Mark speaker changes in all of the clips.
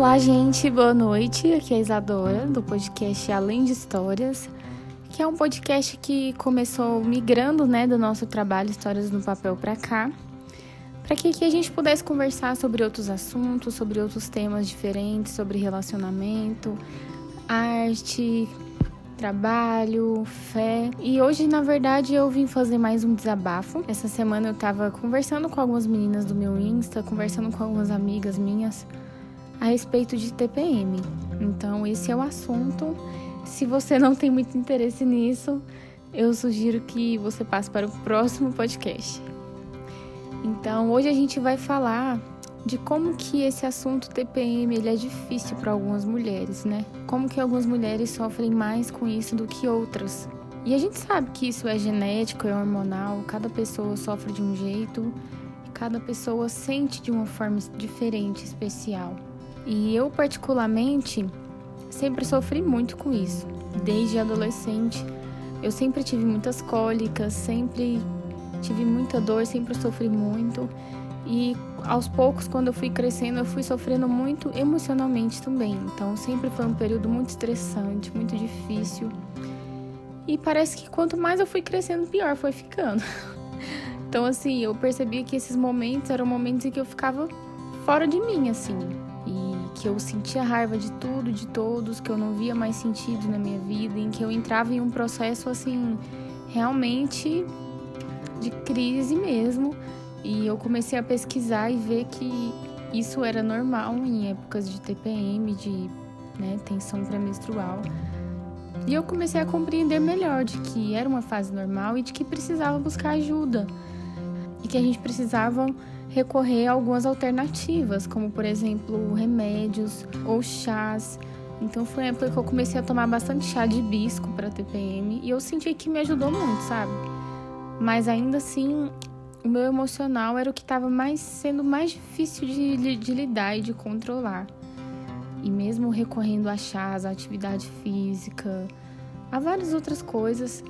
Speaker 1: Olá, gente, boa noite. Aqui é a Isadora, do podcast Além de Histórias, que é um podcast que começou migrando né, do nosso trabalho Histórias no Papel para cá, para que aqui a gente pudesse conversar sobre outros assuntos, sobre outros temas diferentes, sobre relacionamento, arte, trabalho, fé. E hoje, na verdade, eu vim fazer mais um desabafo. Essa semana eu tava conversando com algumas meninas do meu Insta, conversando com algumas amigas minhas a respeito de TPM. Então, esse é o assunto. Se você não tem muito interesse nisso, eu sugiro que você passe para o próximo podcast. Então, hoje a gente vai falar de como que esse assunto TPM ele é difícil para algumas mulheres, né? Como que algumas mulheres sofrem mais com isso do que outras. E a gente sabe que isso é genético, é hormonal, cada pessoa sofre de um jeito, cada pessoa sente de uma forma diferente, especial. E eu, particularmente, sempre sofri muito com isso. Desde adolescente, eu sempre tive muitas cólicas, sempre tive muita dor, sempre sofri muito. E aos poucos, quando eu fui crescendo, eu fui sofrendo muito emocionalmente também. Então, sempre foi um período muito estressante, muito difícil. E parece que quanto mais eu fui crescendo, pior foi ficando. Então, assim, eu percebia que esses momentos eram momentos em que eu ficava fora de mim, assim que eu sentia raiva de tudo, de todos, que eu não via mais sentido na minha vida, em que eu entrava em um processo assim realmente de crise mesmo. E eu comecei a pesquisar e ver que isso era normal em épocas de TPM, de né, tensão pré-menstrual. E eu comecei a compreender melhor de que era uma fase normal e de que precisava buscar ajuda. E que a gente precisava recorrer a algumas alternativas, como por exemplo remédios ou chás. Então foi a época que eu comecei a tomar bastante chá de hibisco para TPM e eu senti que me ajudou muito, sabe? Mas ainda assim, o meu emocional era o que estava mais sendo mais difícil de, de lidar e de controlar. E mesmo recorrendo a chás, a atividade física, a várias outras coisas,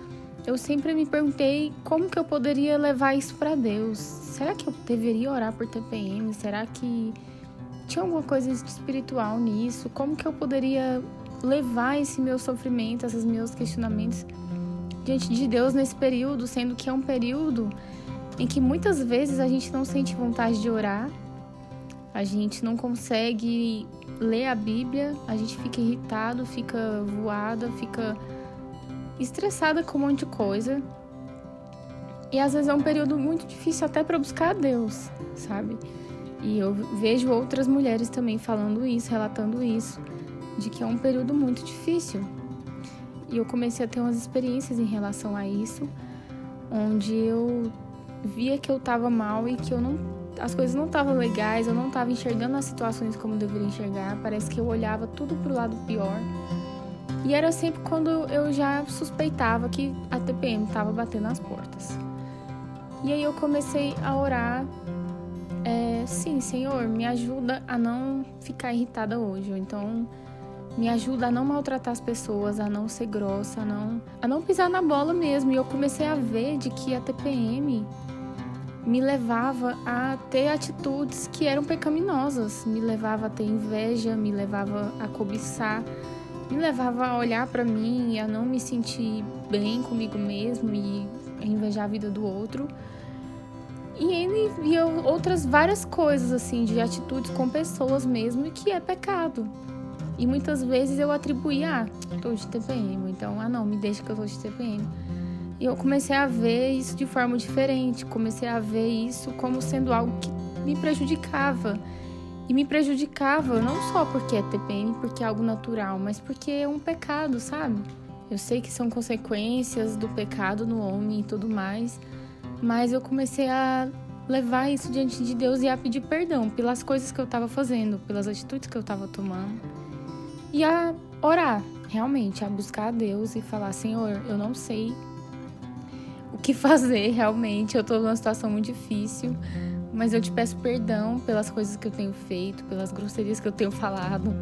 Speaker 1: eu sempre me perguntei como que eu poderia levar isso para Deus. Será que eu deveria orar por TPM? Será que tinha alguma coisa espiritual nisso? Como que eu poderia levar esse meu sofrimento, esses meus questionamentos diante de Deus nesse período, sendo que é um período em que muitas vezes a gente não sente vontade de orar, a gente não consegue ler a Bíblia, a gente fica irritado, fica voada, fica estressada com um monte de coisa. E às vezes é um período muito difícil até para buscar a Deus, sabe? E eu vejo outras mulheres também falando isso, relatando isso, de que é um período muito difícil. E eu comecei a ter umas experiências em relação a isso, onde eu via que eu estava mal e que eu não as coisas não estavam legais, eu não estava enxergando as situações como eu deveria enxergar, parece que eu olhava tudo pro lado pior. E era sempre quando eu já suspeitava que a TPM estava batendo as portas. E aí eu comecei a orar. É, sim, Senhor, me ajuda a não ficar irritada hoje. Então, me ajuda a não maltratar as pessoas, a não ser grossa, a não, a não pisar na bola mesmo. E eu comecei a ver de que a TPM me levava a ter atitudes que eram pecaminosas, me levava a ter inveja, me levava a cobiçar, me levava a olhar para mim e a não me sentir bem comigo mesmo e invejar a vida do outro. E ele via outras várias coisas assim de atitudes com pessoas mesmo que é pecado. E muitas vezes eu atribuía, ah, tô de TPM, então, ah não, me deixa que eu tô de TPM. E eu comecei a ver isso de forma diferente, comecei a ver isso como sendo algo que me prejudicava e me prejudicava não só porque é TPM, porque é algo natural, mas porque é um pecado, sabe? Eu sei que são consequências do pecado no homem e tudo mais, mas eu comecei a levar isso diante de Deus e a pedir perdão pelas coisas que eu estava fazendo, pelas atitudes que eu estava tomando. E a orar, realmente, a buscar a Deus e falar: Senhor, eu não sei o que fazer realmente, eu estou numa situação muito difícil mas eu te peço perdão pelas coisas que eu tenho feito, pelas grosserias que eu tenho falado,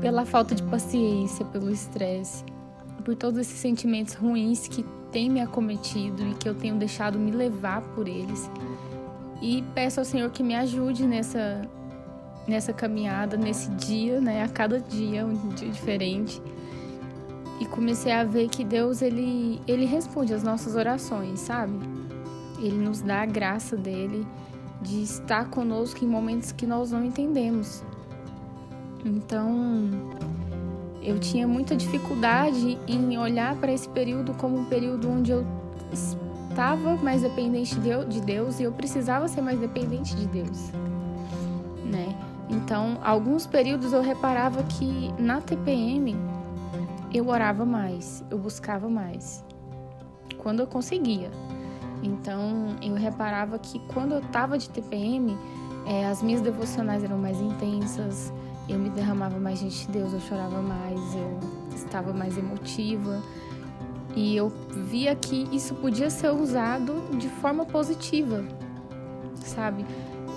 Speaker 1: pela falta de paciência, pelo estresse, por todos esses sentimentos ruins que têm me acometido e que eu tenho deixado me levar por eles. E peço ao Senhor que me ajude nessa nessa caminhada, nesse dia, né? A cada dia, um dia diferente. E comecei a ver que Deus, ele, ele responde às nossas orações, sabe? Ele nos dá a graça dele de estar conosco em momentos que nós não entendemos. Então, eu tinha muita dificuldade em olhar para esse período como um período onde eu estava mais dependente de Deus e eu precisava ser mais dependente de Deus, né? Então, alguns períodos eu reparava que na TPM eu orava mais, eu buscava mais, quando eu conseguia. Então, eu reparava que quando eu estava de TPM, é, as minhas devocionais eram mais intensas, eu me derramava mais diante de Deus, eu chorava mais, eu estava mais emotiva. E eu via que isso podia ser usado de forma positiva, sabe?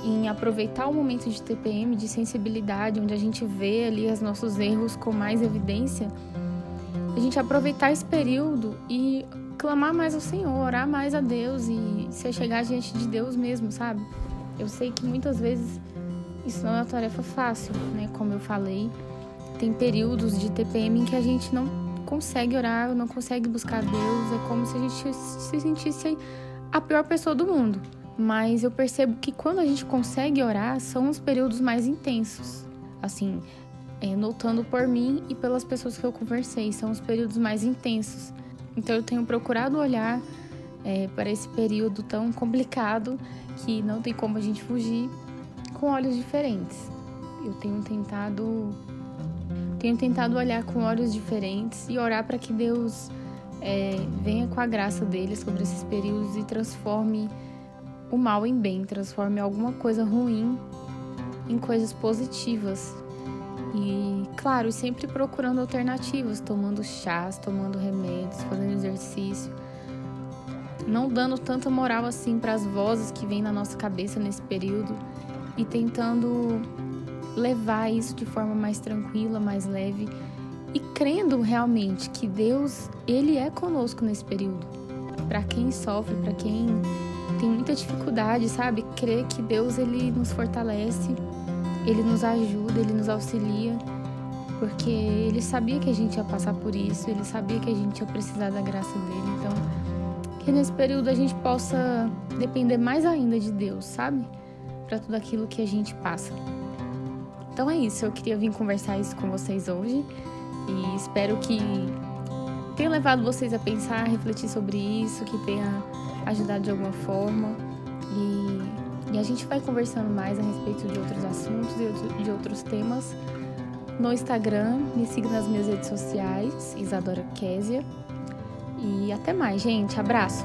Speaker 1: Em aproveitar o momento de TPM, de sensibilidade, onde a gente vê ali os nossos erros com mais evidência, a gente aproveitar esse período e clamar mais ao Senhor, orar mais a Deus e se chegar diante de Deus mesmo, sabe? Eu sei que muitas vezes isso não é uma tarefa fácil, né? Como eu falei, tem períodos de TPM em que a gente não consegue orar, não consegue buscar Deus, é como se a gente se sentisse a pior pessoa do mundo. Mas eu percebo que quando a gente consegue orar, são os períodos mais intensos. Assim, é, notando por mim e pelas pessoas que eu conversei, são os períodos mais intensos. Então eu tenho procurado olhar é, para esse período tão complicado que não tem como a gente fugir com olhos diferentes. Eu tenho tentado tenho tentado olhar com olhos diferentes e orar para que Deus é, venha com a graça dele sobre esses períodos e transforme o mal em bem, transforme alguma coisa ruim em coisas positivas. E, claro, sempre procurando alternativas, tomando chás, tomando remédios, fazendo exercício. Não dando tanta moral assim para as vozes que vêm na nossa cabeça nesse período e tentando levar isso de forma mais tranquila, mais leve e crendo realmente que Deus, ele é conosco nesse período. Para quem sofre, para quem tem muita dificuldade, sabe? Crer que Deus ele nos fortalece, ele nos ajuda, ele nos auxilia, porque ele sabia que a gente ia passar por isso, ele sabia que a gente ia precisar da graça dele. Então, que nesse período a gente possa depender mais ainda de Deus, sabe? Para tudo aquilo que a gente passa. Então é isso, eu queria vir conversar isso com vocês hoje e espero que tenha levado vocês a pensar, a refletir sobre isso, que tenha ajudado de alguma forma. E, e a gente vai conversando mais a respeito de outros assuntos e de outros temas no Instagram. Me siga nas minhas redes sociais, Isadora Késia. E até mais, gente. Abraço!